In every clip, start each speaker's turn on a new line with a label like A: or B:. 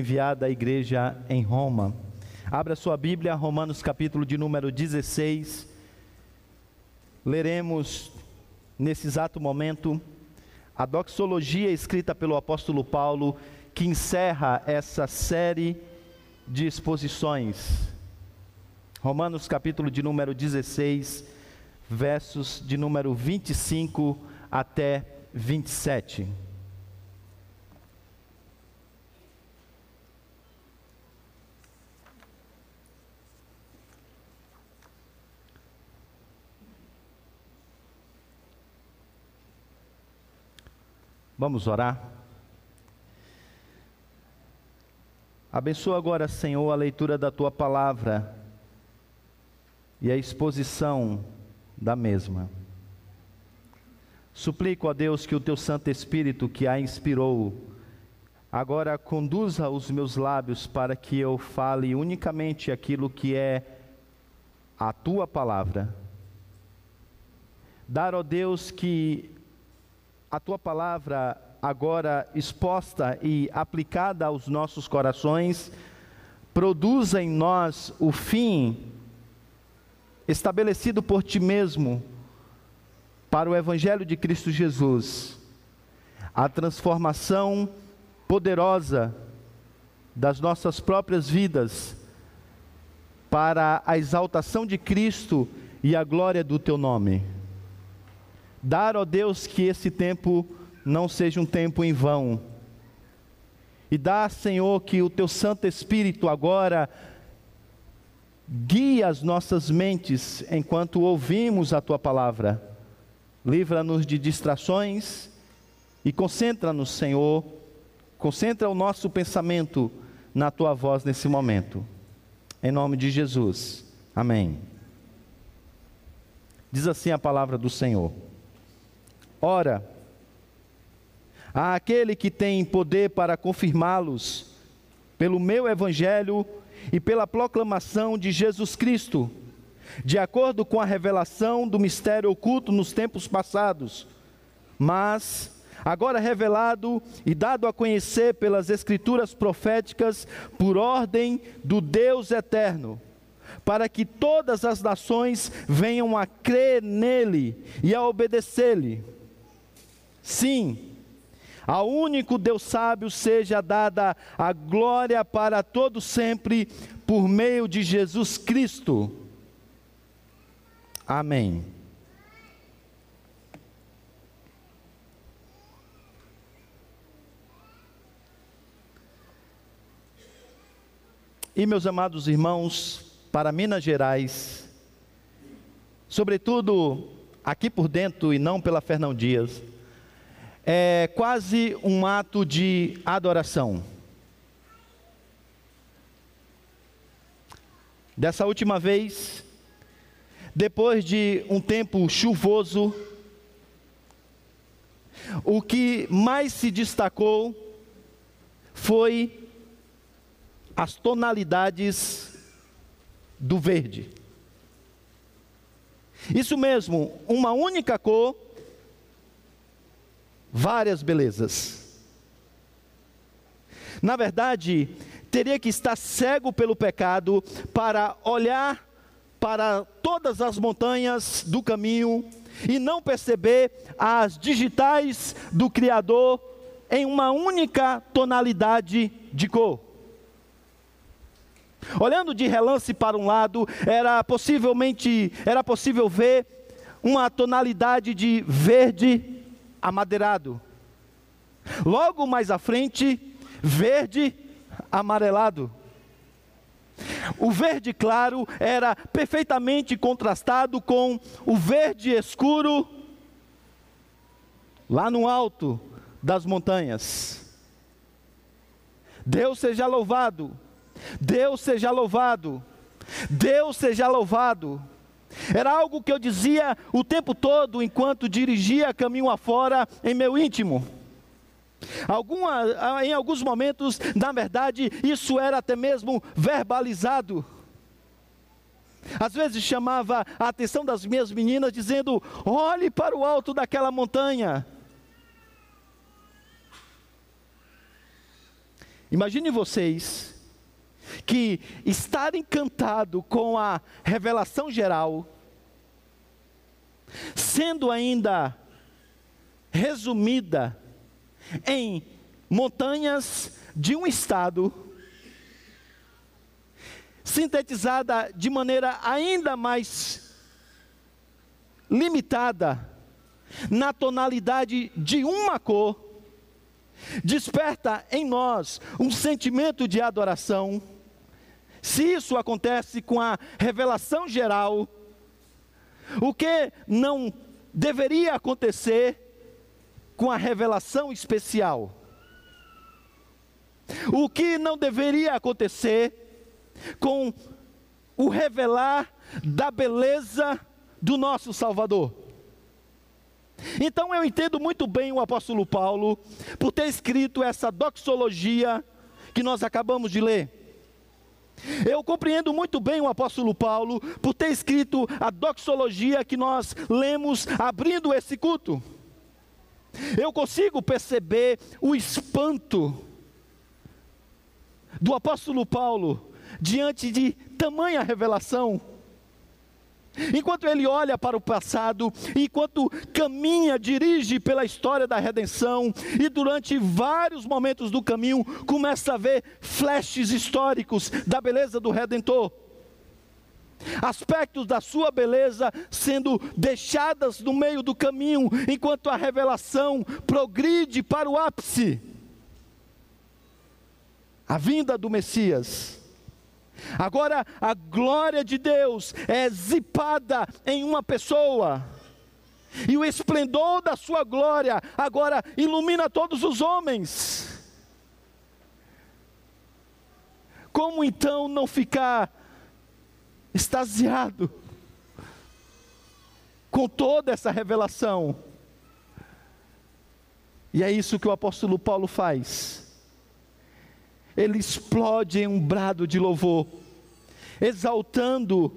A: enviada à igreja em Roma. Abra sua Bíblia, Romanos capítulo de número 16. Leremos nesse exato momento a doxologia escrita pelo apóstolo Paulo, que encerra essa série de exposições. Romanos capítulo de número 16, versos de número 25 até 27. Vamos orar. Abençoa agora, Senhor, a leitura da tua palavra e a exposição da mesma. Suplico a Deus que o teu Santo Espírito, que a inspirou, agora conduza os meus lábios para que eu fale unicamente aquilo que é a tua palavra. Dar, ó Deus, que a tua palavra agora exposta e aplicada aos nossos corações, produza em nós o fim estabelecido por ti mesmo para o Evangelho de Cristo Jesus, a transformação poderosa das nossas próprias vidas para a exaltação de Cristo e a glória do teu nome. Dar, ó Deus, que esse tempo não seja um tempo em vão. E dá, Senhor, que o teu Santo Espírito agora guie as nossas mentes enquanto ouvimos a tua palavra. Livra-nos de distrações e concentra-nos, Senhor, concentra o nosso pensamento na tua voz nesse momento. Em nome de Jesus. Amém. Diz assim a palavra do Senhor. Ora, há aquele que tem poder para confirmá-los pelo meu evangelho e pela proclamação de Jesus Cristo, de acordo com a revelação do mistério oculto nos tempos passados, mas agora revelado e dado a conhecer pelas escrituras proféticas por ordem do Deus eterno para que todas as nações venham a crer nele e a obedecer-lhe. Sim, ao único Deus sábio seja dada a glória para todo sempre por meio de Jesus Cristo. Amém. E meus amados irmãos, para Minas Gerais, sobretudo aqui por dentro e não pela Fernão Dias, é quase um ato de adoração. Dessa última vez, depois de um tempo chuvoso, o que mais se destacou foi as tonalidades do verde. Isso mesmo, uma única cor várias belezas. Na verdade, teria que estar cego pelo pecado para olhar para todas as montanhas do caminho e não perceber as digitais do Criador em uma única tonalidade de cor. Olhando de relance para um lado, era possivelmente era possível ver uma tonalidade de verde amadeirado. Logo mais à frente, verde amarelado. O verde claro era perfeitamente contrastado com o verde escuro lá no alto das montanhas. Deus seja louvado, Deus seja louvado, Deus seja louvado. Era algo que eu dizia o tempo todo enquanto dirigia caminho afora em meu íntimo. Alguma, em alguns momentos, na verdade, isso era até mesmo verbalizado. Às vezes chamava a atenção das minhas meninas, dizendo: olhe para o alto daquela montanha. Imagine vocês que estar encantado com a revelação geral, sendo ainda resumida em montanhas de um estado, sintetizada de maneira ainda mais limitada, na tonalidade de uma cor, desperta em nós um sentimento de adoração. Se isso acontece com a revelação geral, o que não deveria acontecer com a revelação especial? O que não deveria acontecer com o revelar da beleza do nosso Salvador? Então eu entendo muito bem o apóstolo Paulo por ter escrito essa doxologia que nós acabamos de ler. Eu compreendo muito bem o apóstolo Paulo por ter escrito a doxologia que nós lemos abrindo esse culto. Eu consigo perceber o espanto do apóstolo Paulo diante de tamanha revelação. Enquanto ele olha para o passado, enquanto caminha, dirige pela história da redenção, e durante vários momentos do caminho começa a ver flashes históricos da beleza do Redentor. Aspectos da sua beleza sendo deixadas no meio do caminho, enquanto a revelação progride para o ápice. A vinda do Messias Agora a glória de Deus é zipada em uma pessoa. E o esplendor da sua glória agora ilumina todos os homens. Como então não ficar extasiado com toda essa revelação? E é isso que o apóstolo Paulo faz ele explode em um brado de louvor, exaltando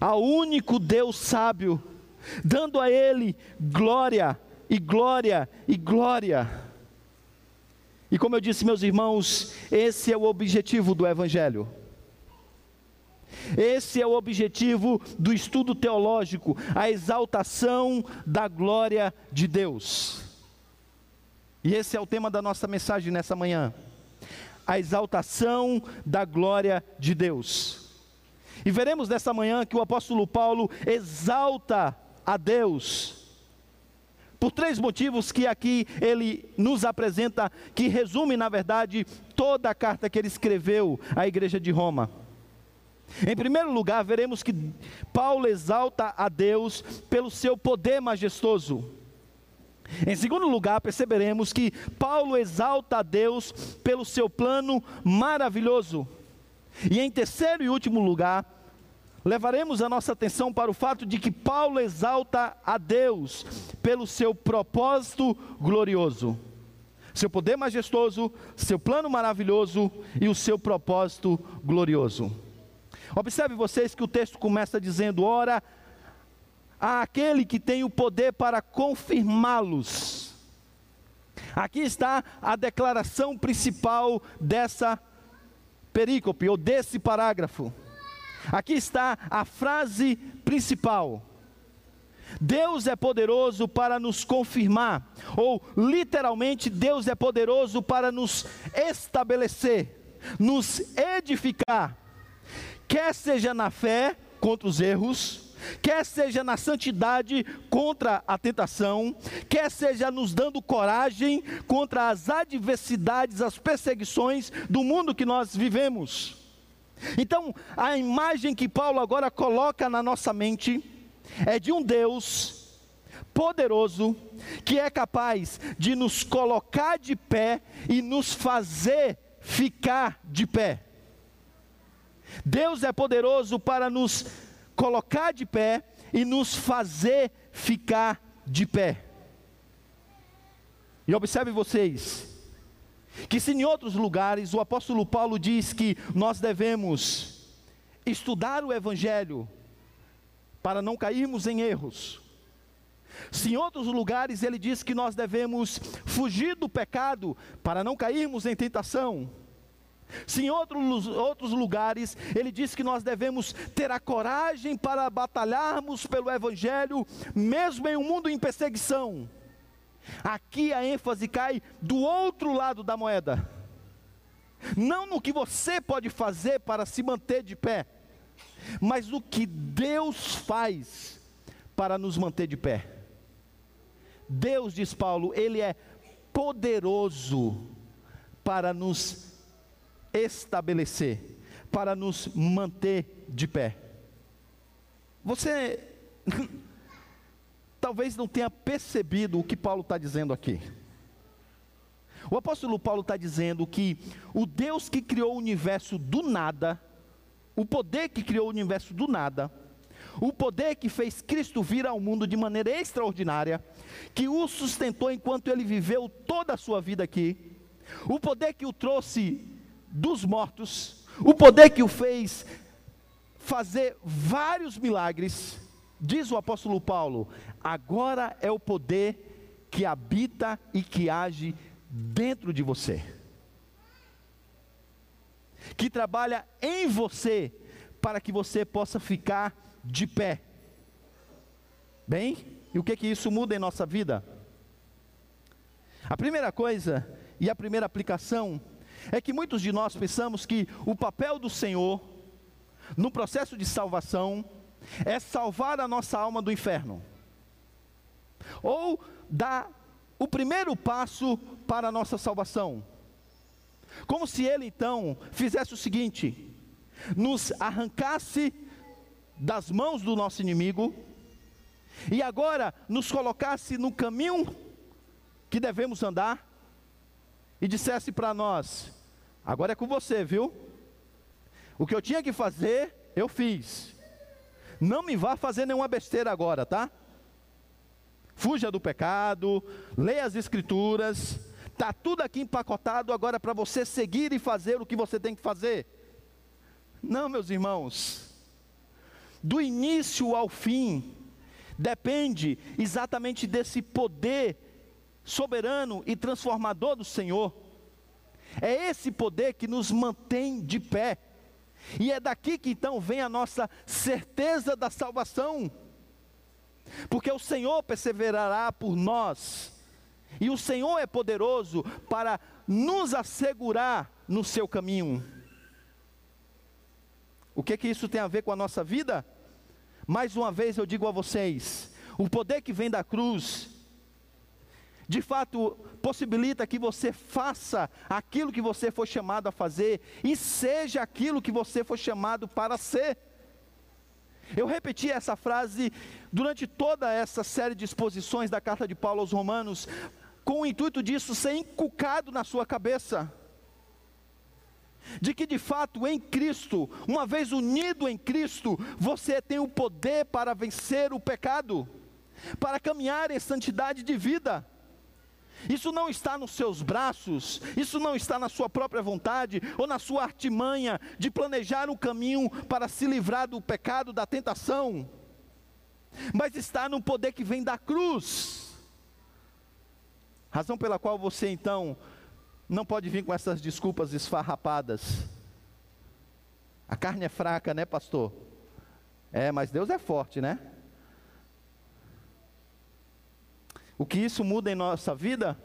A: ao único Deus sábio, dando a Ele glória e glória e glória. E como eu disse, meus irmãos, esse é o objetivo do Evangelho. Esse é o objetivo do estudo teológico, a exaltação da glória de Deus. E esse é o tema da nossa mensagem nessa manhã a exaltação da glória de Deus. E veremos nessa manhã que o apóstolo Paulo exalta a Deus, por três motivos que aqui ele nos apresenta, que resume, na verdade, toda a carta que ele escreveu à igreja de Roma. Em primeiro lugar, veremos que Paulo exalta a Deus pelo seu poder majestoso. Em segundo lugar, perceberemos que Paulo exalta a Deus pelo seu plano maravilhoso. E em terceiro e último lugar, levaremos a nossa atenção para o fato de que Paulo exalta a Deus pelo seu propósito glorioso. Seu poder majestoso, seu plano maravilhoso e o seu propósito glorioso. Observe vocês que o texto começa dizendo: Ora, àquele que tem o poder para confirmá-los. Aqui está a declaração principal dessa perícope, ou desse parágrafo. Aqui está a frase principal. Deus é poderoso para nos confirmar, ou literalmente, Deus é poderoso para nos estabelecer, nos edificar, quer seja na fé contra os erros, quer seja na santidade contra a tentação, quer seja nos dando coragem contra as adversidades, as perseguições do mundo que nós vivemos. Então, a imagem que Paulo agora coloca na nossa mente é de um Deus poderoso que é capaz de nos colocar de pé e nos fazer ficar de pé. Deus é poderoso para nos colocar de pé e nos fazer ficar de pé. E observe vocês, que se em outros lugares o apóstolo Paulo diz que nós devemos estudar o Evangelho para não cairmos em erros. Se em outros lugares ele diz que nós devemos fugir do pecado para não cairmos em tentação. Se em outros, outros lugares ele diz que nós devemos ter a coragem para batalharmos pelo Evangelho, mesmo em um mundo em perseguição. Aqui a ênfase cai do outro lado da moeda. Não no que você pode fazer para se manter de pé, mas no que Deus faz para nos manter de pé. Deus, diz Paulo, Ele é poderoso para nos estabelecer, para nos manter de pé. Você talvez não tenha percebido o que Paulo está dizendo aqui. O apóstolo Paulo está dizendo que o Deus que criou o universo do nada, o poder que criou o universo do nada, o poder que fez Cristo vir ao mundo de maneira extraordinária, que o sustentou enquanto ele viveu toda a sua vida aqui, o poder que o trouxe dos mortos, o poder que o fez fazer vários milagres, diz o apóstolo Paulo, agora é o poder que habita e que age dentro de você, que trabalha em você para que você possa ficar de pé. Bem, e o que que isso muda em nossa vida? A primeira coisa e a primeira aplicação é que muitos de nós pensamos que o papel do Senhor no processo de salvação é salvar a nossa alma do inferno, ou dar o primeiro passo para a nossa salvação. Como se ele então fizesse o seguinte: nos arrancasse das mãos do nosso inimigo e agora nos colocasse no caminho que devemos andar e dissesse para nós: agora é com você, viu? O que eu tinha que fazer, eu fiz. Não me vá fazer nenhuma besteira agora, tá? Fuja do pecado, leia as escrituras, tá tudo aqui empacotado agora para você seguir e fazer o que você tem que fazer. Não, meus irmãos. Do início ao fim depende exatamente desse poder soberano e transformador do Senhor. É esse poder que nos mantém de pé. E é daqui que então vem a nossa certeza da salvação. Porque o Senhor perseverará por nós. E o Senhor é poderoso para nos assegurar no seu caminho. O que que isso tem a ver com a nossa vida? Mais uma vez eu digo a vocês, o poder que vem da cruz de fato possibilita que você faça aquilo que você foi chamado a fazer e seja aquilo que você foi chamado para ser. Eu repeti essa frase durante toda essa série de exposições da carta de Paulo aos Romanos, com o intuito disso ser inculcado na sua cabeça. De que de fato em Cristo, uma vez unido em Cristo, você tem o poder para vencer o pecado, para caminhar em santidade de vida. Isso não está nos seus braços, isso não está na sua própria vontade ou na sua artimanha de planejar um caminho para se livrar do pecado, da tentação, mas está no poder que vem da cruz. Razão pela qual você então não pode vir com essas desculpas esfarrapadas. A carne é fraca, né, pastor? É, mas Deus é forte, né? O que isso muda em nossa vida?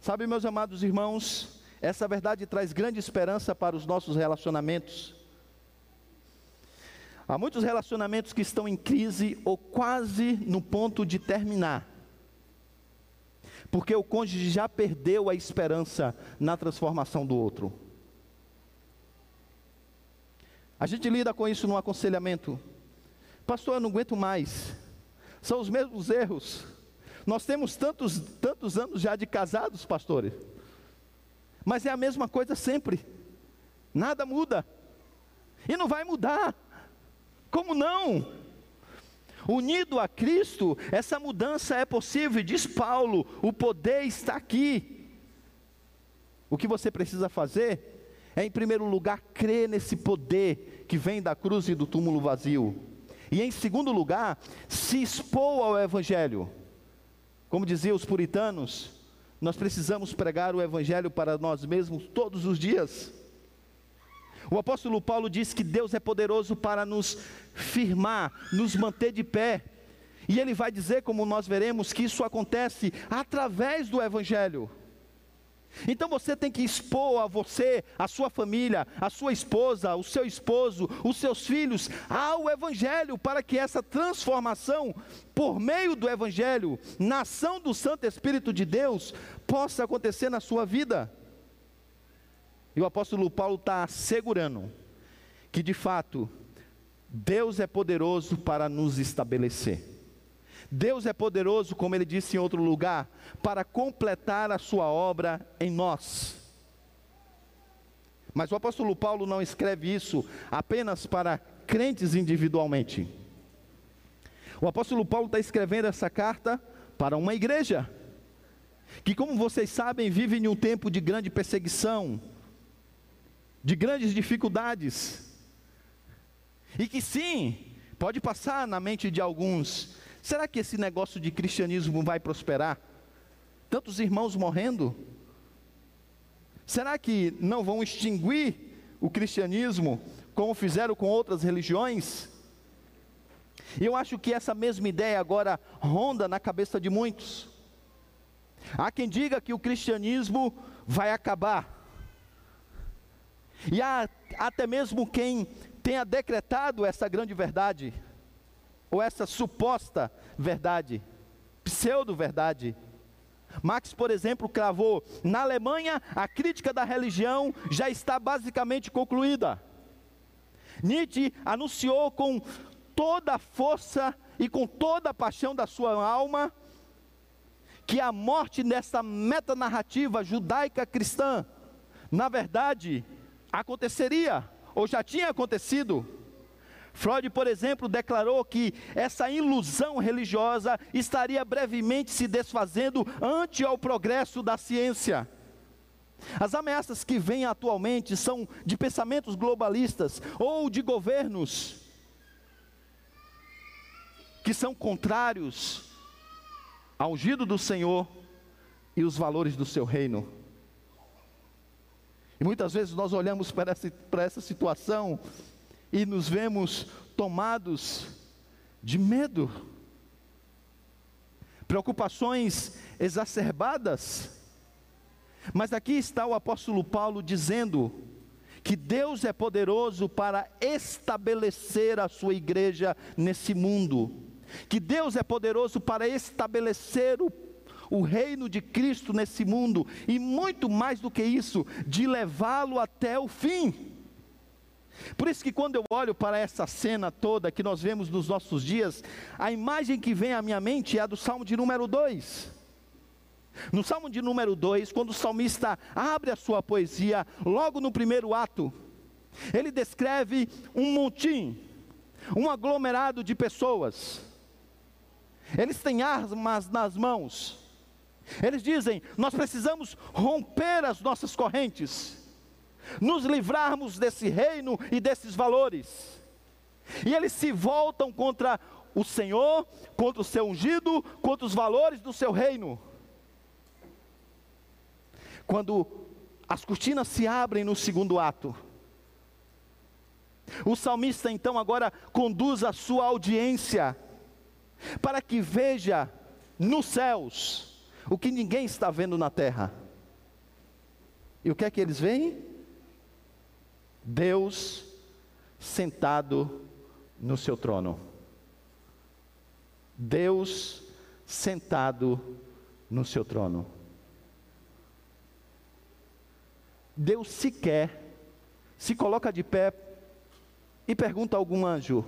A: Sabe, meus amados irmãos, essa verdade traz grande esperança para os nossos relacionamentos. Há muitos relacionamentos que estão em crise ou quase no ponto de terminar, porque o cônjuge já perdeu a esperança na transformação do outro. A gente lida com isso no aconselhamento. Pastor, eu não aguento mais. São os mesmos erros. Nós temos tantos, tantos anos já de casados, pastores, mas é a mesma coisa sempre, nada muda, e não vai mudar, como não? Unido a Cristo, essa mudança é possível, diz Paulo, o poder está aqui. O que você precisa fazer é, em primeiro lugar, crer nesse poder que vem da cruz e do túmulo vazio. E em segundo lugar, se expor ao Evangelho. Como diziam os puritanos, nós precisamos pregar o Evangelho para nós mesmos todos os dias. O apóstolo Paulo diz que Deus é poderoso para nos firmar, nos manter de pé. E ele vai dizer, como nós veremos, que isso acontece através do Evangelho. Então você tem que expor a você, a sua família, a sua esposa, o seu esposo, os seus filhos ao Evangelho, para que essa transformação, por meio do Evangelho, na ação do Santo Espírito de Deus, possa acontecer na sua vida. E o apóstolo Paulo está assegurando que de fato Deus é poderoso para nos estabelecer. Deus é poderoso, como ele disse em outro lugar, para completar a sua obra em nós. Mas o apóstolo Paulo não escreve isso apenas para crentes individualmente. O apóstolo Paulo está escrevendo essa carta para uma igreja, que, como vocês sabem, vive em um tempo de grande perseguição, de grandes dificuldades, e que sim, pode passar na mente de alguns, será que esse negócio de cristianismo vai prosperar? Tantos irmãos morrendo? Será que não vão extinguir o cristianismo como fizeram com outras religiões? Eu acho que essa mesma ideia agora ronda na cabeça de muitos. Há quem diga que o cristianismo vai acabar. E há até mesmo quem tenha decretado essa grande verdade, ou essa suposta verdade, pseudo-verdade. Marx, por exemplo, cravou: na Alemanha, a crítica da religião já está basicamente concluída. Nietzsche anunciou com toda a força e com toda a paixão da sua alma que a morte dessa metanarrativa judaica cristã, na verdade, aconteceria, ou já tinha acontecido. Freud, por exemplo, declarou que essa ilusão religiosa estaria brevemente se desfazendo ante ao progresso da ciência. As ameaças que vêm atualmente são de pensamentos globalistas ou de governos que são contrários ao ungido do Senhor e os valores do seu reino. E muitas vezes nós olhamos para essa, para essa situação e nos vemos tomados de medo, preocupações exacerbadas. Mas aqui está o apóstolo Paulo dizendo que Deus é poderoso para estabelecer a sua igreja nesse mundo, que Deus é poderoso para estabelecer o o reino de Cristo nesse mundo, e muito mais do que isso, de levá-lo até o fim. Por isso que quando eu olho para essa cena toda que nós vemos nos nossos dias, a imagem que vem à minha mente é a do Salmo de número 2. No Salmo de número 2, quando o salmista abre a sua poesia, logo no primeiro ato, ele descreve um montim, um aglomerado de pessoas. Eles têm armas nas mãos, eles dizem: nós precisamos romper as nossas correntes, nos livrarmos desse reino e desses valores. E eles se voltam contra o Senhor, contra o seu ungido, contra os valores do seu reino. Quando as cortinas se abrem no segundo ato, o salmista então agora conduz a sua audiência para que veja nos céus o que ninguém está vendo na terra. E o que é que eles veem? Deus sentado no seu trono. Deus sentado no seu trono. Deus sequer se coloca de pé e pergunta a algum anjo: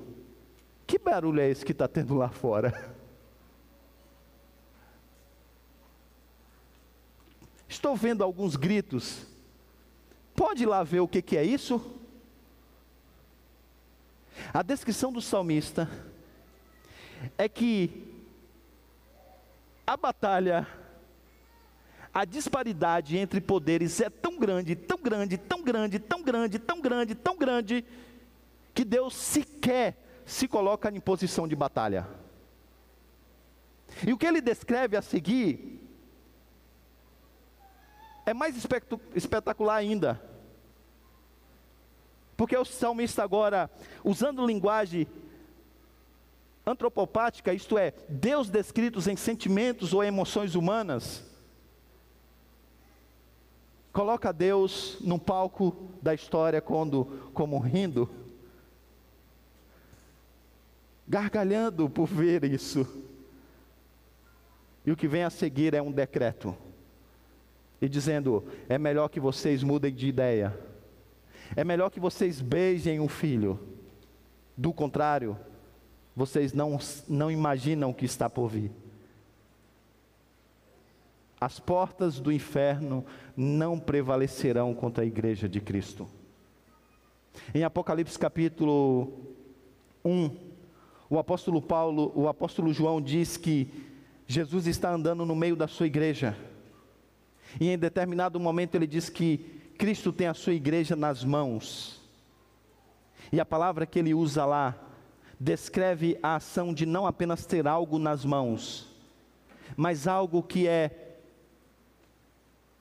A: Que barulho é esse que está tendo lá fora? Estou vendo alguns gritos. Pode ir lá ver o que, que é isso? A descrição do salmista é que a batalha, a disparidade entre poderes é tão grande, tão grande, tão grande, tão grande, tão grande, tão grande, que Deus sequer se coloca em posição de batalha. E o que ele descreve a seguir é mais espetacular ainda. Porque o salmista agora, usando linguagem antropopática, isto é, Deus descritos em sentimentos ou emoções humanas, coloca Deus num palco da história quando, como rindo, gargalhando por ver isso. E o que vem a seguir é um decreto, e dizendo: é melhor que vocês mudem de ideia, é melhor que vocês beijem um filho, do contrário, vocês não, não imaginam o que está por vir. As portas do inferno não prevalecerão contra a igreja de Cristo. Em Apocalipse capítulo 1, o apóstolo Paulo, o apóstolo João diz que Jesus está andando no meio da sua igreja. E em determinado momento ele diz que Cristo tem a sua igreja nas mãos. E a palavra que ele usa lá descreve a ação de não apenas ter algo nas mãos, mas algo que é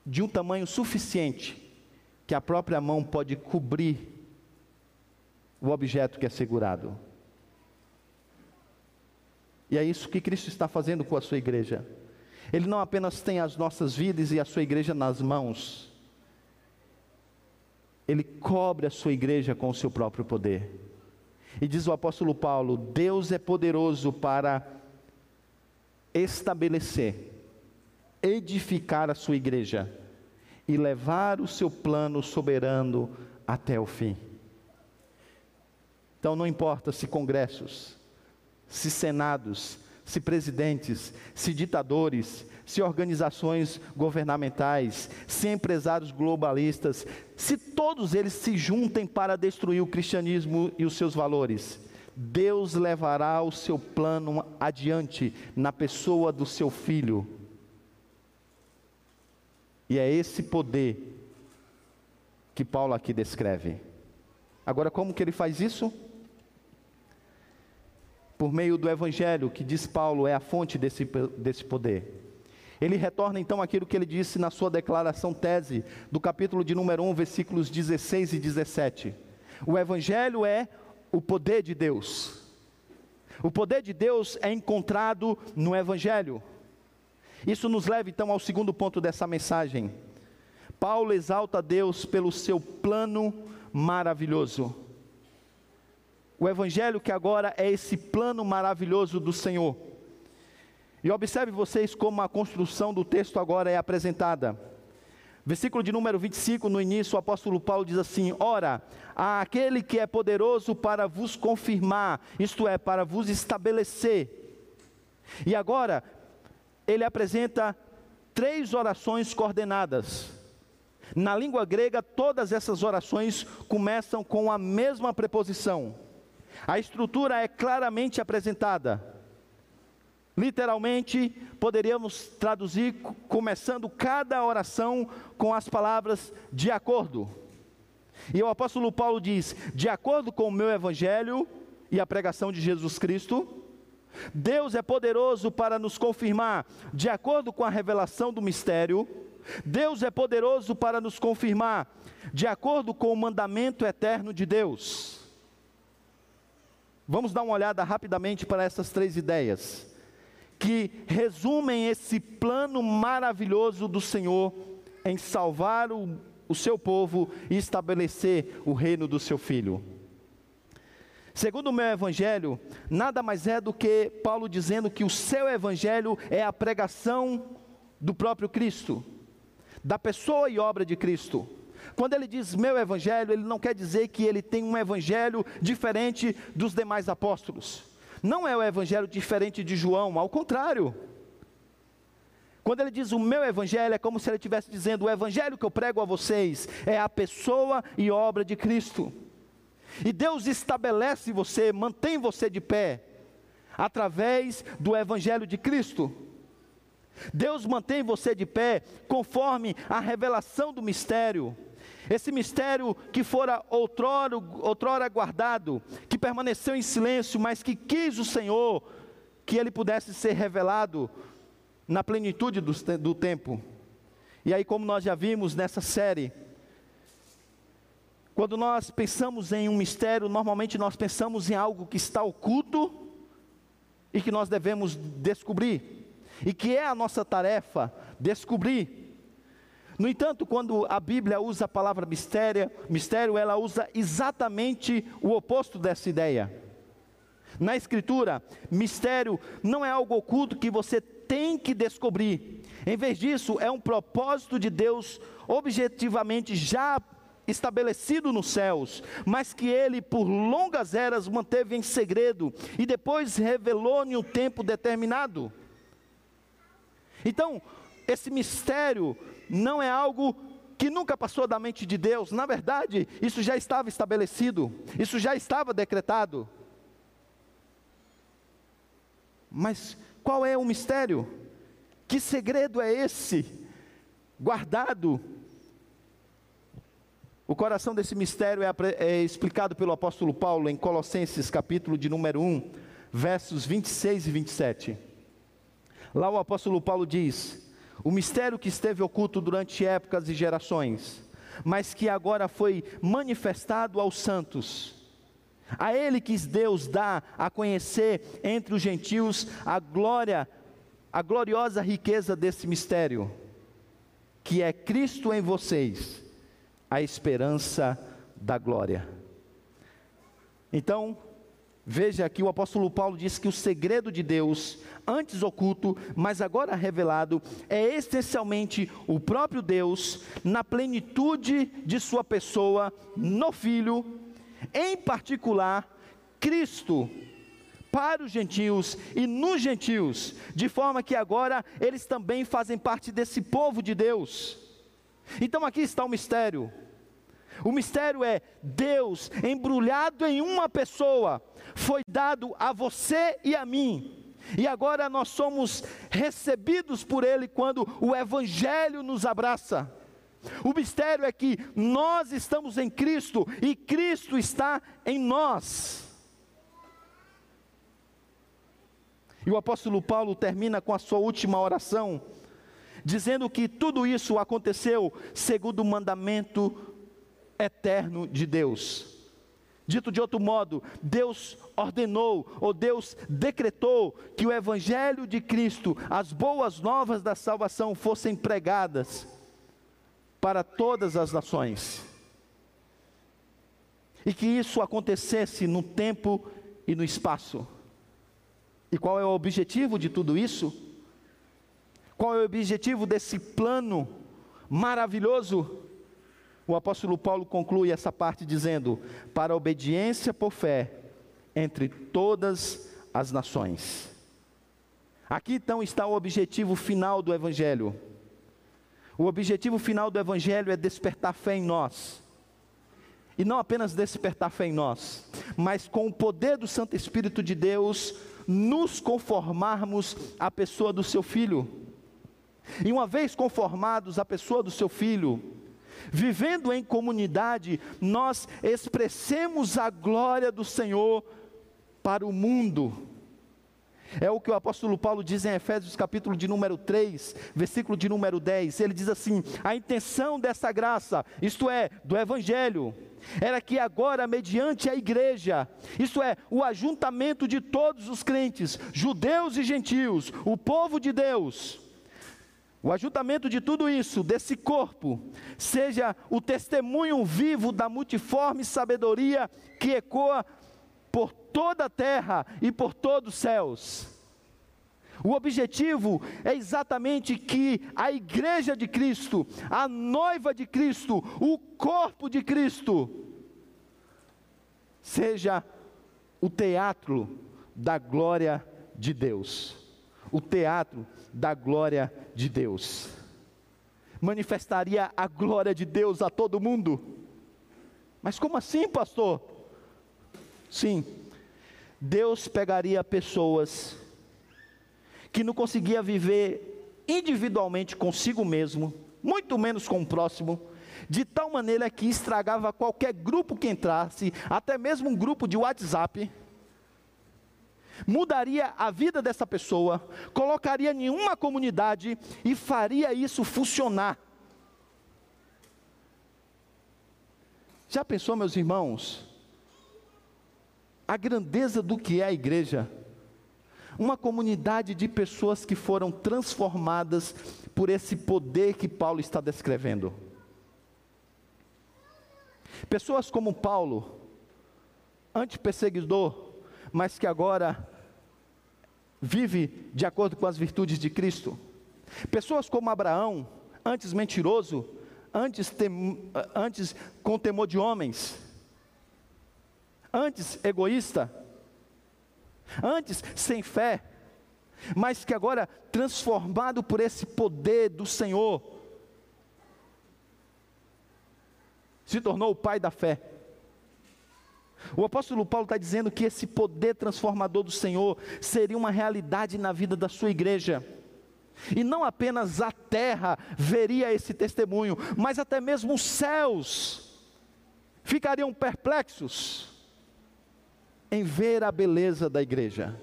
A: de um tamanho suficiente que a própria mão pode cobrir o objeto que é segurado. E é isso que Cristo está fazendo com a sua igreja. Ele não apenas tem as nossas vidas e a sua igreja nas mãos, ele cobre a sua igreja com o seu próprio poder. E diz o apóstolo Paulo: Deus é poderoso para estabelecer, edificar a sua igreja e levar o seu plano soberano até o fim. Então não importa se congressos, se senados, se presidentes, se ditadores, se organizações governamentais, se empresários globalistas, se todos eles se juntem para destruir o cristianismo e os seus valores, Deus levará o seu plano adiante na pessoa do seu filho. E é esse poder que Paulo aqui descreve. Agora, como que ele faz isso? Por meio do Evangelho, que diz Paulo é a fonte desse, desse poder. Ele retorna então aquilo que ele disse na sua declaração tese, do capítulo de número 1, versículos 16 e 17. O Evangelho é o poder de Deus. O poder de Deus é encontrado no Evangelho. Isso nos leva então ao segundo ponto dessa mensagem. Paulo exalta Deus pelo seu plano maravilhoso. O Evangelho que agora é esse plano maravilhoso do Senhor. E observe vocês como a construção do texto agora é apresentada. Versículo de número 25, no início, o apóstolo Paulo diz assim: Ora, há aquele que é poderoso para vos confirmar, isto é, para vos estabelecer. E agora, ele apresenta três orações coordenadas. Na língua grega, todas essas orações começam com a mesma preposição. A estrutura é claramente apresentada. Literalmente, poderíamos traduzir começando cada oração com as palavras de acordo. E o apóstolo Paulo diz: de acordo com o meu evangelho e a pregação de Jesus Cristo, Deus é poderoso para nos confirmar, de acordo com a revelação do mistério, Deus é poderoso para nos confirmar, de acordo com o mandamento eterno de Deus. Vamos dar uma olhada rapidamente para essas três ideias que resumem esse plano maravilhoso do Senhor em salvar o, o seu povo e estabelecer o reino do seu filho. Segundo o meu evangelho, nada mais é do que Paulo dizendo que o seu evangelho é a pregação do próprio Cristo, da pessoa e obra de Cristo. Quando ele diz meu evangelho, ele não quer dizer que ele tem um evangelho diferente dos demais apóstolos não é o evangelho diferente de João, ao contrário. Quando ele diz o meu evangelho, é como se ele estivesse dizendo: o evangelho que eu prego a vocês é a pessoa e obra de Cristo. E Deus estabelece você, mantém você de pé, através do evangelho de Cristo. Deus mantém você de pé conforme a revelação do mistério. Esse mistério que fora outrora, outrora guardado, que permaneceu em silêncio, mas que quis o Senhor que ele pudesse ser revelado na plenitude do, do tempo. E aí, como nós já vimos nessa série, Quando nós pensamos em um mistério, normalmente nós pensamos em algo que está oculto e que nós devemos descobrir, e que é a nossa tarefa descobrir. No entanto, quando a Bíblia usa a palavra mistério, mistério, ela usa exatamente o oposto dessa ideia. Na Escritura, mistério não é algo oculto que você tem que descobrir. Em vez disso, é um propósito de Deus objetivamente já estabelecido nos céus, mas que ele por longas eras manteve em segredo e depois revelou em um tempo determinado. Então, esse mistério não é algo que nunca passou da mente de Deus, na verdade, isso já estava estabelecido, isso já estava decretado. Mas qual é o mistério? Que segredo é esse? Guardado. O coração desse mistério é, é explicado pelo apóstolo Paulo em Colossenses, capítulo de número 1, versos 26 e 27. Lá o apóstolo Paulo diz: o mistério que esteve oculto durante épocas e gerações, mas que agora foi manifestado aos santos. A ele quis Deus dar a conhecer entre os gentios a glória, a gloriosa riqueza desse mistério, que é Cristo em vocês, a esperança da glória. Então, Veja que o apóstolo Paulo diz que o segredo de Deus, antes oculto, mas agora revelado, é essencialmente o próprio Deus, na plenitude de Sua pessoa, no Filho, em particular, Cristo, para os gentios e nos gentios, de forma que agora eles também fazem parte desse povo de Deus. Então aqui está o mistério. O mistério é Deus embrulhado em uma pessoa, foi dado a você e a mim. E agora nós somos recebidos por Ele quando o Evangelho nos abraça. O mistério é que nós estamos em Cristo e Cristo está em nós. E o apóstolo Paulo termina com a sua última oração, dizendo que tudo isso aconteceu segundo o mandamento eterno de Deus. Dito de outro modo, Deus ordenou ou Deus decretou que o Evangelho de Cristo, as boas novas da salvação, fossem pregadas para todas as nações. E que isso acontecesse no tempo e no espaço. E qual é o objetivo de tudo isso? Qual é o objetivo desse plano maravilhoso? O apóstolo Paulo conclui essa parte dizendo: para a obediência por fé entre todas as nações. Aqui então está o objetivo final do Evangelho. O objetivo final do Evangelho é despertar fé em nós. E não apenas despertar fé em nós, mas com o poder do Santo Espírito de Deus, nos conformarmos à pessoa do seu Filho. E uma vez conformados à pessoa do seu Filho, Vivendo em comunidade, nós expressemos a glória do Senhor para o mundo. É o que o apóstolo Paulo diz em Efésios capítulo de número 3, versículo de número 10. Ele diz assim: "A intenção dessa graça, isto é, do evangelho, era que agora mediante a igreja, isto é, o ajuntamento de todos os crentes, judeus e gentios, o povo de Deus, o ajuntamento de tudo isso, desse corpo, seja o testemunho vivo da multiforme sabedoria que ecoa por toda a terra e por todos os céus. O objetivo é exatamente que a igreja de Cristo, a noiva de Cristo, o corpo de Cristo, seja o teatro da glória de Deus. O teatro da glória de Deus. Manifestaria a glória de Deus a todo mundo. Mas como assim, pastor? Sim, Deus pegaria pessoas que não conseguia viver individualmente consigo mesmo, muito menos com o próximo, de tal maneira que estragava qualquer grupo que entrasse, até mesmo um grupo de WhatsApp mudaria a vida dessa pessoa, colocaria em uma comunidade e faria isso funcionar. Já pensou, meus irmãos? A grandeza do que é a igreja. Uma comunidade de pessoas que foram transformadas por esse poder que Paulo está descrevendo. Pessoas como Paulo, anti-perseguidor, mas que agora vive de acordo com as virtudes de Cristo. Pessoas como Abraão, antes mentiroso, antes, tem, antes com temor de homens, antes egoísta, antes sem fé, mas que agora transformado por esse poder do Senhor, se tornou o pai da fé. O apóstolo Paulo está dizendo que esse poder transformador do Senhor seria uma realidade na vida da sua igreja. E não apenas a terra veria esse testemunho, mas até mesmo os céus ficariam perplexos em ver a beleza da igreja.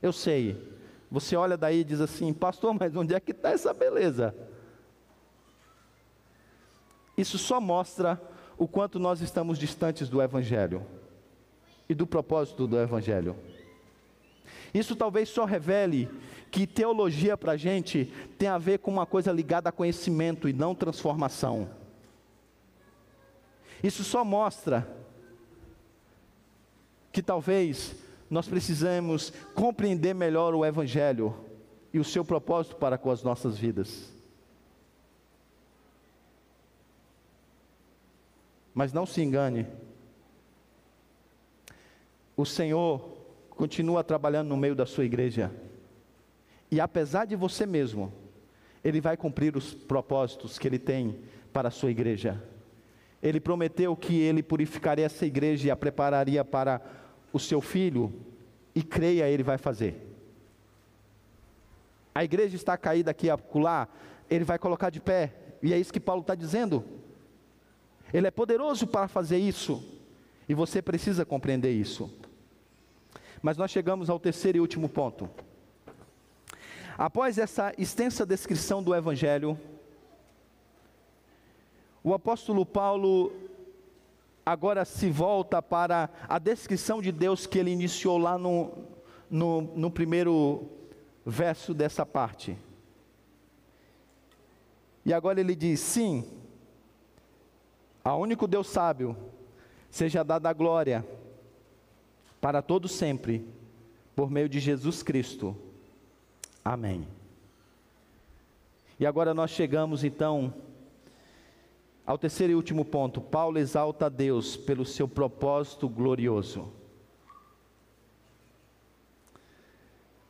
A: Eu sei, você olha daí e diz assim, pastor, mas onde é que está essa beleza? Isso só mostra o quanto nós estamos distantes do Evangelho e do propósito do Evangelho. Isso talvez só revele que teologia para a gente tem a ver com uma coisa ligada a conhecimento e não transformação. Isso só mostra que talvez nós precisamos compreender melhor o Evangelho e o seu propósito para com as nossas vidas. Mas não se engane, o Senhor continua trabalhando no meio da sua igreja. E apesar de você mesmo, Ele vai cumprir os propósitos que Ele tem para a sua igreja. Ele prometeu que Ele purificaria essa igreja e a prepararia para o seu filho, e creia, Ele vai fazer. A igreja está caída aqui acolá, Ele vai colocar de pé, e é isso que Paulo está dizendo. Ele é poderoso para fazer isso, e você precisa compreender isso. Mas nós chegamos ao terceiro e último ponto. Após essa extensa descrição do Evangelho, o apóstolo Paulo agora se volta para a descrição de Deus que ele iniciou lá no, no, no primeiro verso dessa parte. E agora ele diz: sim, a único Deus sábio, seja dada a glória para todo sempre, por meio de Jesus Cristo Amém. E agora nós chegamos então ao terceiro e último ponto. Paulo exalta a Deus pelo seu propósito glorioso.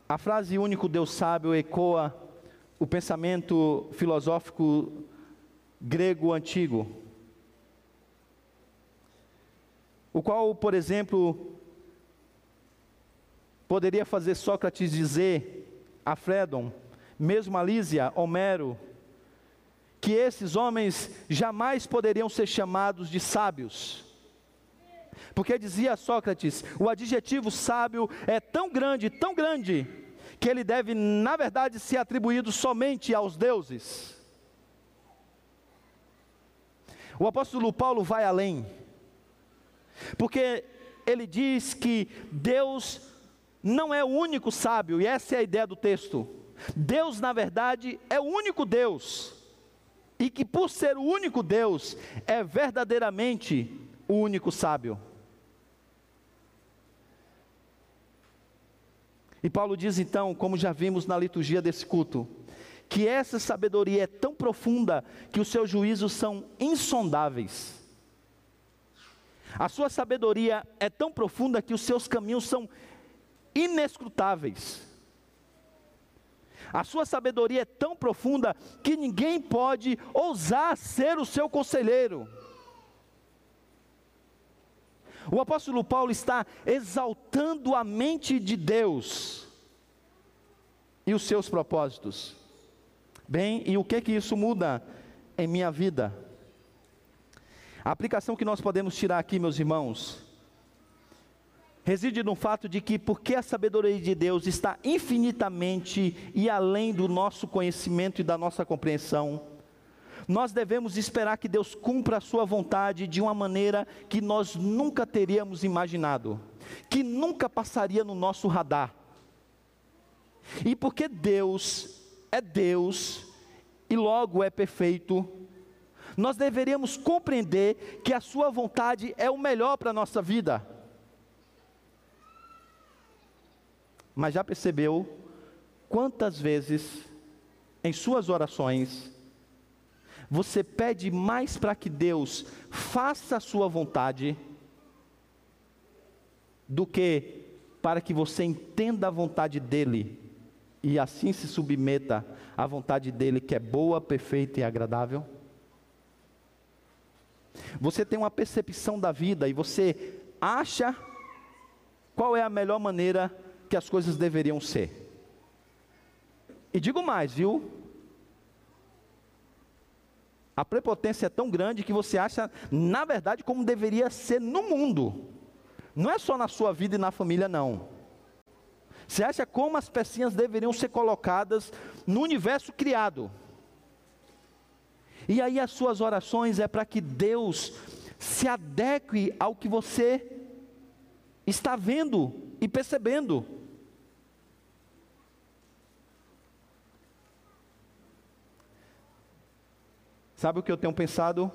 A: A frase único Deus sábio ecoa o pensamento filosófico grego antigo, o qual, por exemplo, poderia fazer Sócrates dizer a Fredon, mesmo a Lísia, Homero, que esses homens jamais poderiam ser chamados de sábios. Porque dizia Sócrates, o adjetivo sábio é tão grande, tão grande, que ele deve, na verdade, ser atribuído somente aos deuses. O apóstolo Paulo vai além, porque ele diz que Deus não é o único sábio, e essa é a ideia do texto. Deus, na verdade, é o único Deus, e que por ser o único Deus, é verdadeiramente o único sábio. E Paulo diz então, como já vimos na liturgia desse culto, que essa sabedoria é tão profunda que os seus juízos são insondáveis. A sua sabedoria é tão profunda que os seus caminhos são inescrutáveis. A sua sabedoria é tão profunda que ninguém pode ousar ser o seu conselheiro. O apóstolo Paulo está exaltando a mente de Deus e os seus propósitos. Bem, e o que que isso muda em minha vida? A aplicação que nós podemos tirar aqui, meus irmãos, reside no fato de que, porque a sabedoria de Deus está infinitamente e além do nosso conhecimento e da nossa compreensão, nós devemos esperar que Deus cumpra a sua vontade de uma maneira que nós nunca teríamos imaginado, que nunca passaria no nosso radar. E porque Deus é Deus e logo é perfeito, nós deveríamos compreender que a Sua vontade é o melhor para a nossa vida. Mas já percebeu quantas vezes em suas orações você pede mais para que Deus faça a sua vontade do que para que você entenda a vontade dele e assim se submeta à vontade dele que é boa, perfeita e agradável? Você tem uma percepção da vida e você acha qual é a melhor maneira que as coisas deveriam ser. E digo mais, viu? A prepotência é tão grande que você acha, na verdade, como deveria ser no mundo. Não é só na sua vida e na família, não. Você acha como as pecinhas deveriam ser colocadas no universo criado. E aí as suas orações é para que Deus se adeque ao que você está vendo e percebendo. Sabe o que eu tenho pensado?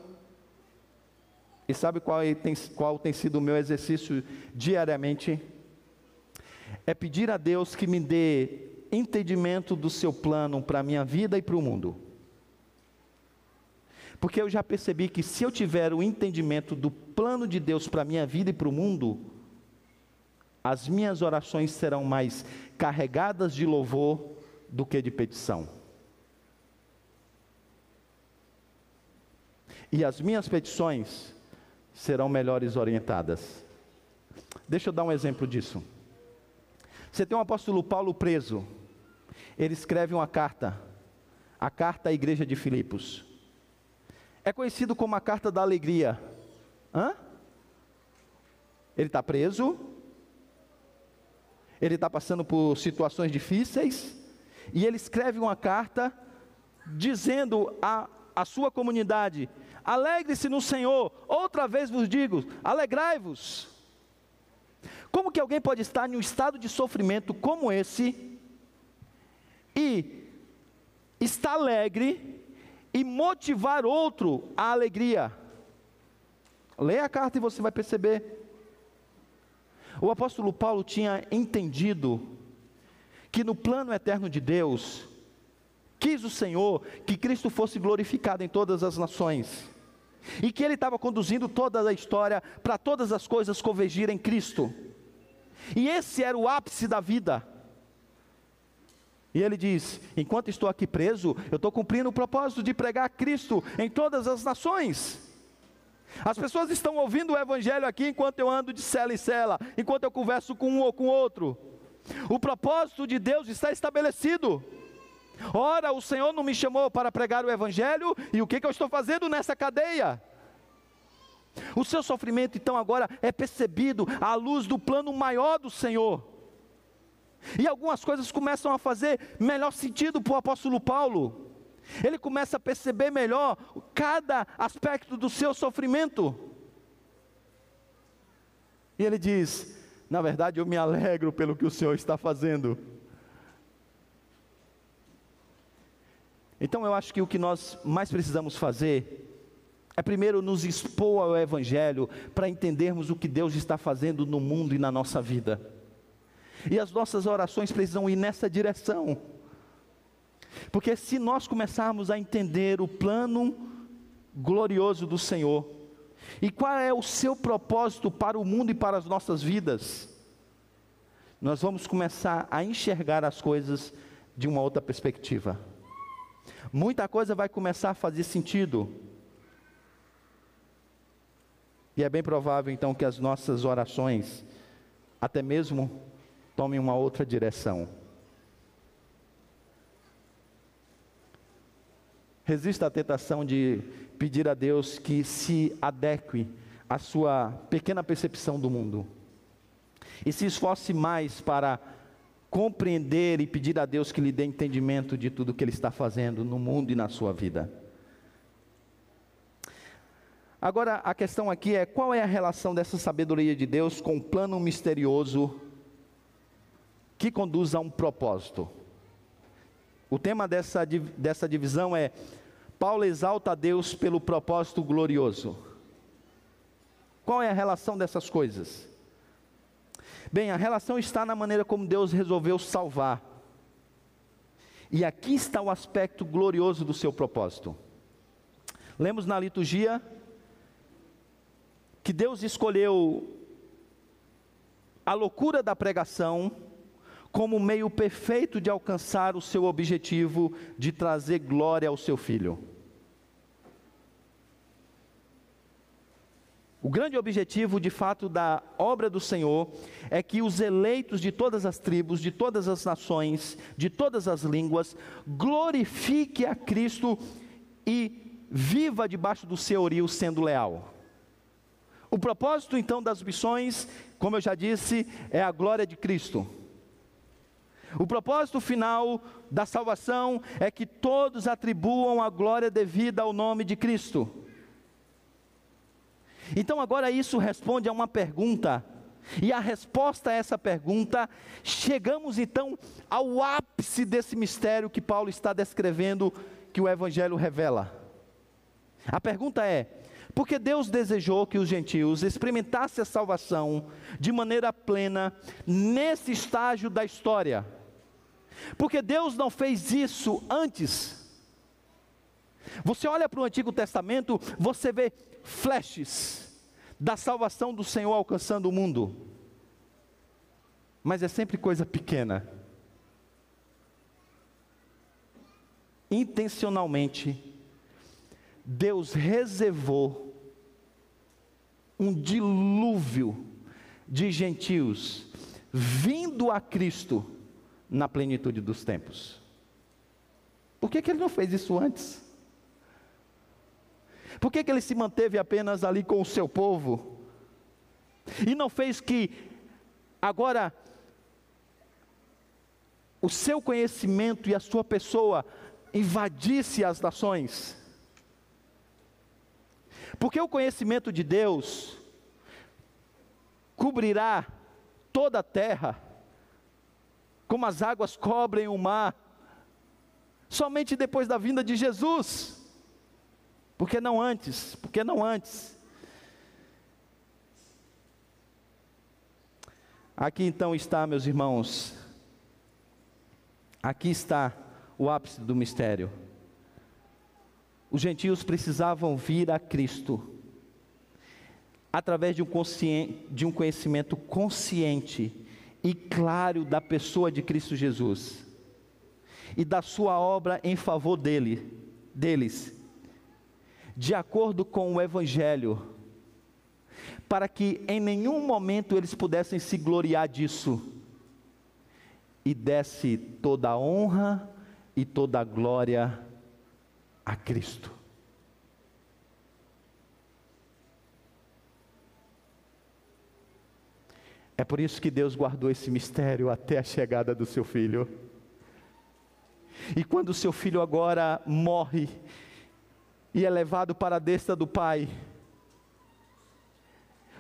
A: E sabe qual tem, qual tem sido o meu exercício diariamente? É pedir a Deus que me dê entendimento do seu plano para a minha vida e para o mundo. Porque eu já percebi que se eu tiver o entendimento do plano de Deus para a minha vida e para o mundo, as minhas orações serão mais carregadas de louvor do que de petição. e as minhas petições serão melhores orientadas. Deixa eu dar um exemplo disso. Você tem o um apóstolo Paulo preso. Ele escreve uma carta, a carta à igreja de Filipos. É conhecido como a carta da alegria. Hã? Ele está preso, ele está passando por situações difíceis, e ele escreve uma carta dizendo a sua comunidade: Alegre-se no Senhor. Outra vez vos digo: alegrai-vos. Como que alguém pode estar em um estado de sofrimento como esse e estar alegre e motivar outro à alegria? Leia a carta e você vai perceber. O apóstolo Paulo tinha entendido que no plano eterno de Deus, quis o Senhor que Cristo fosse glorificado em todas as nações e que ele estava conduzindo toda a história para todas as coisas convergirem em Cristo. E esse era o ápice da vida. E ele diz: enquanto estou aqui preso, eu estou cumprindo o propósito de pregar Cristo em todas as nações. As pessoas estão ouvindo o Evangelho aqui enquanto eu ando de cela em cela, enquanto eu converso com um ou com outro. O propósito de Deus está estabelecido. Ora, o Senhor não me chamou para pregar o Evangelho, e o que, que eu estou fazendo nessa cadeia? O seu sofrimento, então, agora é percebido à luz do plano maior do Senhor. E algumas coisas começam a fazer melhor sentido para o apóstolo Paulo. Ele começa a perceber melhor cada aspecto do seu sofrimento. E ele diz: Na verdade, eu me alegro pelo que o Senhor está fazendo. Então eu acho que o que nós mais precisamos fazer é primeiro nos expor ao Evangelho para entendermos o que Deus está fazendo no mundo e na nossa vida. E as nossas orações precisam ir nessa direção. Porque se nós começarmos a entender o plano glorioso do Senhor, e qual é o seu propósito para o mundo e para as nossas vidas, nós vamos começar a enxergar as coisas de uma outra perspectiva muita coisa vai começar a fazer sentido. E é bem provável então que as nossas orações, até mesmo, tomem uma outra direção. Resista à tentação de pedir a Deus que se adeque à sua pequena percepção do mundo. E se esforce mais para compreender e pedir a Deus que lhe dê entendimento de tudo que Ele está fazendo no mundo e na sua vida. Agora, a questão aqui é: qual é a relação dessa sabedoria de Deus com o plano misterioso que conduz a um propósito? O tema dessa, dessa divisão é: Paulo exalta a Deus pelo propósito glorioso. Qual é a relação dessas coisas? Bem, a relação está na maneira como Deus resolveu salvar. E aqui está o aspecto glorioso do seu propósito. Lemos na liturgia que Deus escolheu a loucura da pregação como meio perfeito de alcançar o seu objetivo de trazer glória ao seu filho. O grande objetivo, de fato, da obra do Senhor é que os eleitos de todas as tribos, de todas as nações, de todas as línguas, glorifiquem a Cristo e viva debaixo do seu senhorio sendo leal. O propósito então das missões, como eu já disse, é a glória de Cristo. O propósito final da salvação é que todos atribuam a glória devida ao nome de Cristo. Então agora isso responde a uma pergunta, e a resposta a essa pergunta, chegamos então ao ápice desse mistério que Paulo está descrevendo, que o Evangelho revela. A pergunta é: porque Deus desejou que os gentios experimentassem a salvação de maneira plena nesse estágio da história. Porque Deus não fez isso antes. Você olha para o Antigo Testamento, você vê flashes da salvação do Senhor alcançando o mundo. Mas é sempre coisa pequena. Intencionalmente, Deus reservou um dilúvio de gentios vindo a Cristo na plenitude dos tempos. Por que, que ele não fez isso antes? Por que, que ele se manteve apenas ali com o seu povo? E não fez que agora o seu conhecimento e a sua pessoa invadisse as nações? Porque o conhecimento de Deus cobrirá toda a terra, como as águas cobrem o mar, somente depois da vinda de Jesus. Porque não antes? Porque não antes? Aqui então está, meus irmãos, aqui está o ápice do mistério. Os gentios precisavam vir a Cristo através de um, de um conhecimento consciente e claro da pessoa de Cristo Jesus e da sua obra em favor dele, deles, de acordo com o Evangelho, para que em nenhum momento eles pudessem se gloriar disso e desse toda a honra e toda a glória a Cristo. É por isso que Deus guardou esse mistério até a chegada do seu filho. E quando o seu filho agora morre e é levado para a destra do Pai,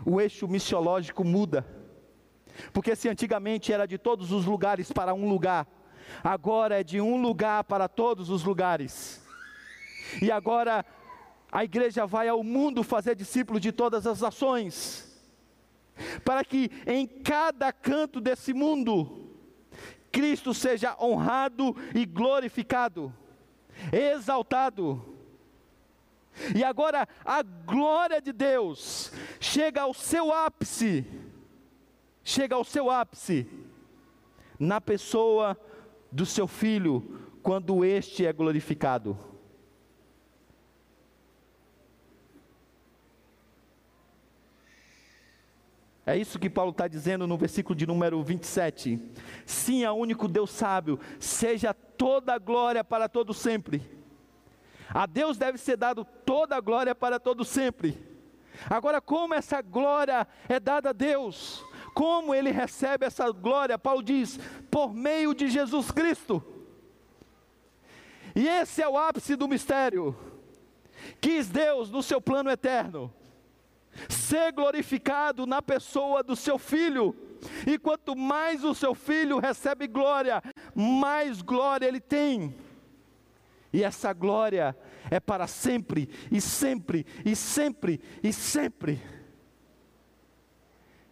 A: o eixo missiológico muda. Porque se antigamente era de todos os lugares para um lugar, agora é de um lugar para todos os lugares. E agora a igreja vai ao mundo fazer discípulos de todas as nações, para que em cada canto desse mundo, Cristo seja honrado e glorificado, exaltado. E agora a glória de Deus chega ao seu ápice, chega ao seu ápice, na pessoa do seu filho, quando este é glorificado. É isso que Paulo está dizendo no versículo de número 27. Sim, o único Deus sábio, seja toda a glória para todo sempre. A Deus deve ser dado toda a glória para todo sempre. Agora, como essa glória é dada a Deus? Como ele recebe essa glória? Paulo diz: por meio de Jesus Cristo. E esse é o ápice do mistério. Quis Deus, no seu plano eterno, ser glorificado na pessoa do seu filho. E quanto mais o seu filho recebe glória, mais glória ele tem. E essa glória é para sempre, e sempre, e sempre, e sempre.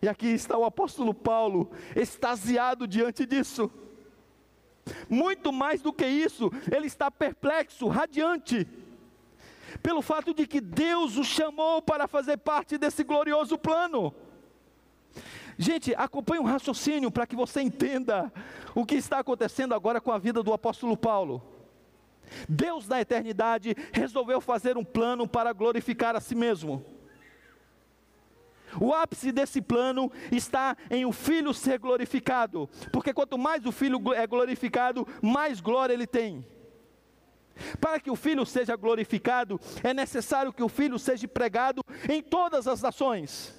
A: E aqui está o apóstolo Paulo, extasiado diante disso. Muito mais do que isso, ele está perplexo, radiante, pelo fato de que Deus o chamou para fazer parte desse glorioso plano. Gente, acompanhe um raciocínio para que você entenda o que está acontecendo agora com a vida do apóstolo Paulo. Deus da eternidade resolveu fazer um plano para glorificar a si mesmo. O ápice desse plano está em o filho ser glorificado, porque quanto mais o filho é glorificado, mais glória ele tem. Para que o filho seja glorificado, é necessário que o filho seja pregado em todas as nações.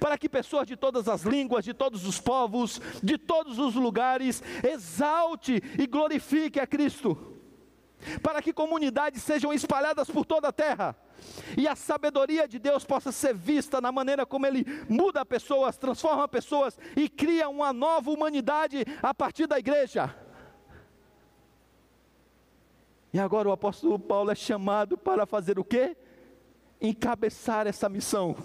A: Para que pessoas de todas as línguas, de todos os povos, de todos os lugares, exalte e glorifique a Cristo. Para que comunidades sejam espalhadas por toda a terra. E a sabedoria de Deus possa ser vista na maneira como Ele muda pessoas, transforma pessoas e cria uma nova humanidade a partir da igreja. E agora o apóstolo Paulo é chamado para fazer o quê? Encabeçar essa missão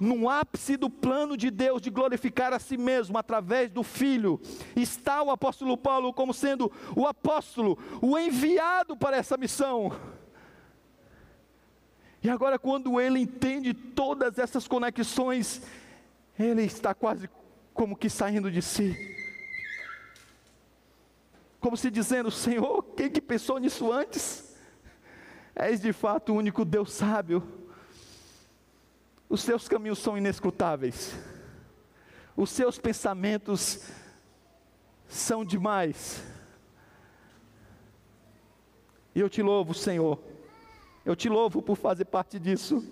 A: no ápice do plano de Deus de glorificar a si mesmo através do Filho, está o apóstolo Paulo como sendo o apóstolo, o enviado para essa missão. E agora, quando ele entende todas essas conexões, ele está quase como que saindo de si. Como se dizendo: Senhor, quem que pensou nisso antes? És de fato o único Deus sábio os seus caminhos são inescrutáveis. Os seus pensamentos são demais. E eu te louvo, Senhor. Eu te louvo por fazer parte disso.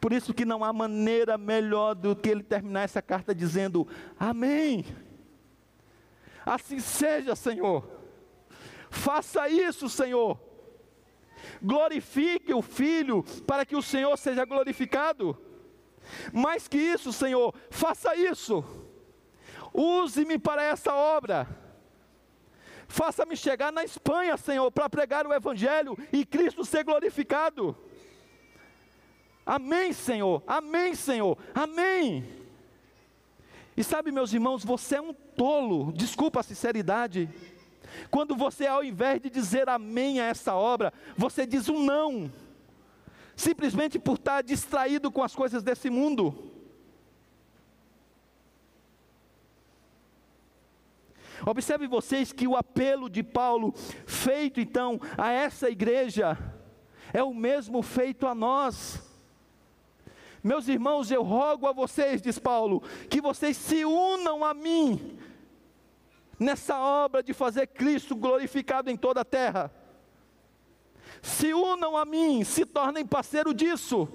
A: Por isso que não há maneira melhor do que ele terminar essa carta dizendo: Amém. Assim seja, Senhor. Faça isso, Senhor. Glorifique o Filho para que o Senhor seja glorificado. Mais que isso, Senhor, faça isso. Use-me para essa obra. Faça-me chegar na Espanha, Senhor, para pregar o Evangelho e Cristo ser glorificado. Amém, Senhor. Amém, Senhor. Amém. E sabe, meus irmãos, você é um tolo, desculpa a sinceridade. Quando você, ao invés de dizer amém a essa obra, você diz um não simplesmente por estar distraído com as coisas desse mundo. Observe vocês que o apelo de Paulo, feito então a essa igreja, é o mesmo feito a nós. Meus irmãos, eu rogo a vocês, diz Paulo, que vocês se unam a mim nessa obra de fazer Cristo glorificado em toda a terra se unam a mim, se tornem parceiro disso.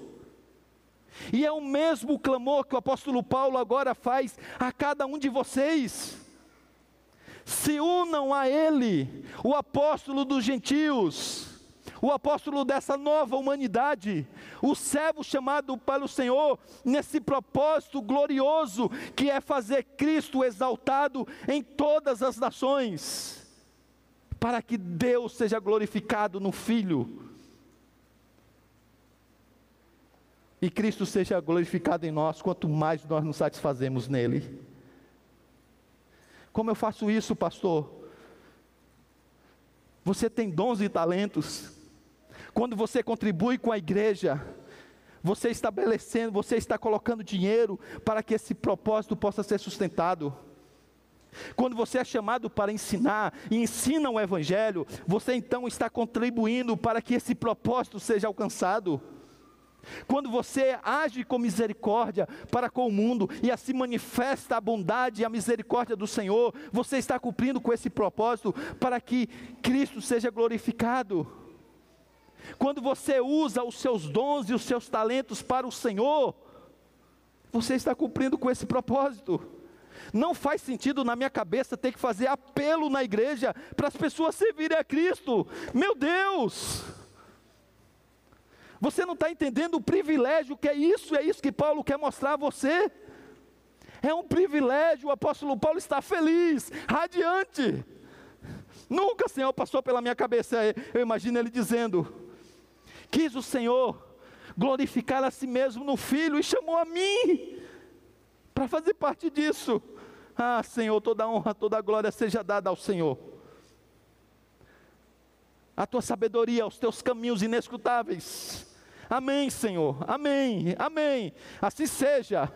A: E é o mesmo clamor que o apóstolo Paulo agora faz a cada um de vocês. Se unam a ele, o apóstolo dos gentios, o apóstolo dessa nova humanidade, o servo chamado pelo Senhor nesse propósito glorioso que é fazer Cristo exaltado em todas as nações para que Deus seja glorificado no Filho. E Cristo seja glorificado em nós, quanto mais nós nos satisfazemos nele. Como eu faço isso, pastor? Você tem dons e talentos. Quando você contribui com a igreja, você estabelecendo, você está colocando dinheiro para que esse propósito possa ser sustentado. Quando você é chamado para ensinar e ensina o Evangelho, você então está contribuindo para que esse propósito seja alcançado. Quando você age com misericórdia para com o mundo e assim manifesta a bondade e a misericórdia do Senhor, você está cumprindo com esse propósito para que Cristo seja glorificado. Quando você usa os seus dons e os seus talentos para o Senhor, você está cumprindo com esse propósito. Não faz sentido na minha cabeça ter que fazer apelo na igreja para as pessoas servirem a Cristo. Meu Deus! Você não está entendendo o privilégio que é isso, é isso que Paulo quer mostrar a você. É um privilégio, o apóstolo Paulo está feliz, radiante. Nunca, Senhor, passou pela minha cabeça, eu imagino ele dizendo: Quis o Senhor glorificar a si mesmo no Filho e chamou a mim para fazer parte disso. Ah, Senhor, toda honra, toda glória seja dada ao Senhor. A tua sabedoria, os teus caminhos inescrutáveis. Amém, Senhor. Amém. Amém. Assim seja.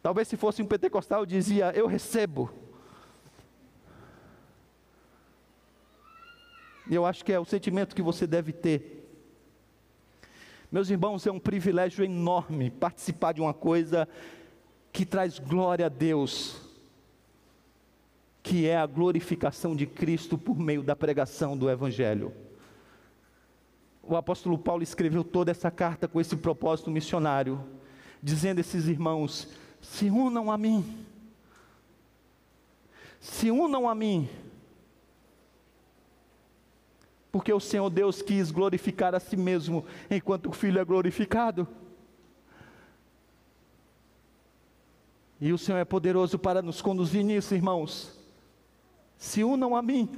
A: Talvez se fosse um pentecostal, dizia: Eu recebo. Eu acho que é o sentimento que você deve ter. Meus irmãos, é um privilégio enorme participar de uma coisa que traz glória a Deus, que é a glorificação de Cristo por meio da pregação do Evangelho. O apóstolo Paulo escreveu toda essa carta com esse propósito missionário, dizendo a esses irmãos: se unam a mim, se unam a mim, porque o Senhor Deus quis glorificar a si mesmo enquanto o Filho é glorificado. E o Senhor é poderoso para nos conduzir nisso, irmãos. Se unam a mim,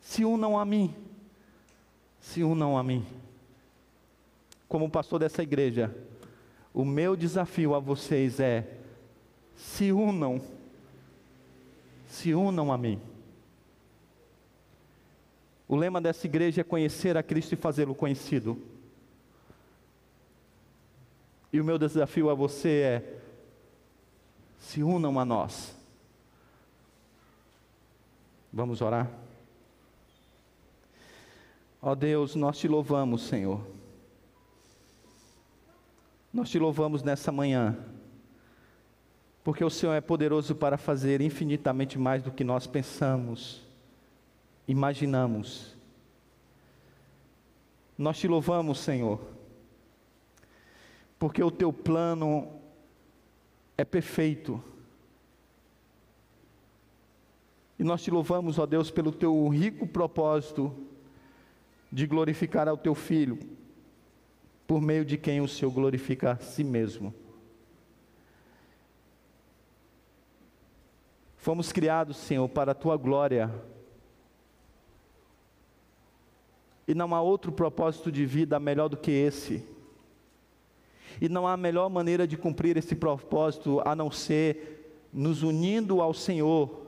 A: se unam a mim, se unam a mim. Como pastor dessa igreja, o meu desafio a vocês é: se unam, se unam a mim. O lema dessa igreja é conhecer a Cristo e fazê-lo conhecido. E o meu desafio a você é: se unam a nós. Vamos orar? Ó Deus, nós te louvamos, Senhor. Nós te louvamos nessa manhã, porque o Senhor é poderoso para fazer infinitamente mais do que nós pensamos imaginamos. Nós te louvamos, Senhor, porque o teu plano é perfeito. E nós te louvamos, ó Deus, pelo teu rico propósito de glorificar ao teu filho, por meio de quem o Senhor glorifica a si mesmo. Fomos criados, Senhor, para a tua glória E não há outro propósito de vida melhor do que esse. E não há melhor maneira de cumprir esse propósito a não ser nos unindo ao Senhor,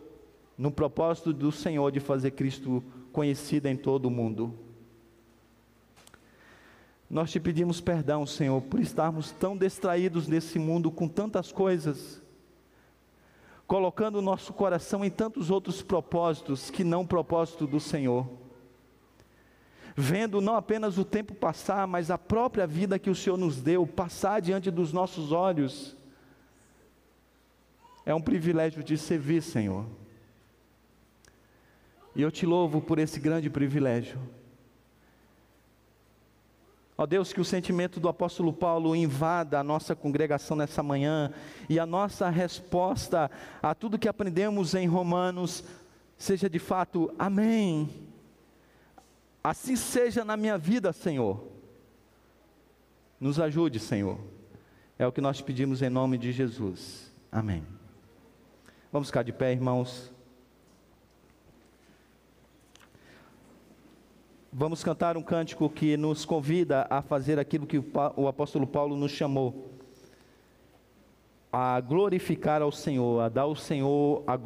A: no propósito do Senhor de fazer Cristo conhecido em todo o mundo. Nós te pedimos perdão, Senhor, por estarmos tão distraídos nesse mundo com tantas coisas, colocando o nosso coração em tantos outros propósitos que não o propósito do Senhor vendo não apenas o tempo passar, mas a própria vida que o Senhor nos deu passar diante dos nossos olhos. É um privilégio de servir, Senhor. E eu te louvo por esse grande privilégio. Ó Deus, que o sentimento do apóstolo Paulo invada a nossa congregação nessa manhã e a nossa resposta a tudo que aprendemos em Romanos seja de fato amém. Assim seja na minha vida, Senhor. Nos ajude, Senhor. É o que nós pedimos em nome de Jesus. Amém. Vamos ficar de pé, irmãos. Vamos cantar um cântico que nos convida a fazer aquilo que o apóstolo Paulo nos chamou: a glorificar ao Senhor, a dar ao Senhor a